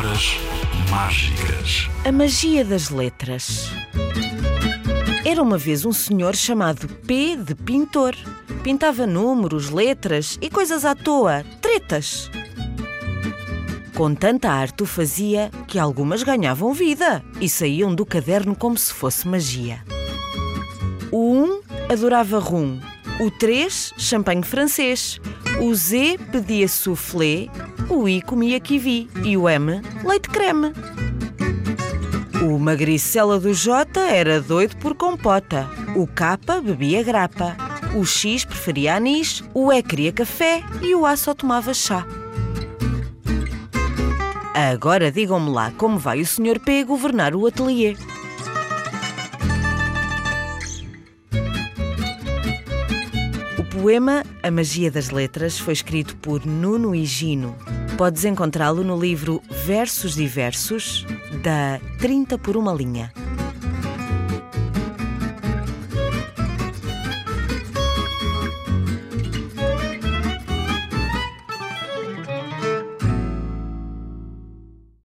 Letras mágicas. A magia das letras. Era uma vez um senhor chamado P de pintor. Pintava números, letras e coisas à toa, tretas. Com tanta arte o fazia que algumas ganhavam vida e saíam do caderno como se fosse magia. O 1 adorava rum, o 3 champanhe francês, o Z pedia soufflé, o I comia kiwi e o M leite creme. O magricela do J era doido por compota, o K bebia grapa, o X preferia anis, o E queria café e o A só tomava chá. Agora digam-me lá como vai o Sr. P governar o ateliê. Poema A Magia das Letras foi escrito por Nuno Higino. Podes encontrá-lo no livro Versos Diversos, da 30 por uma linha.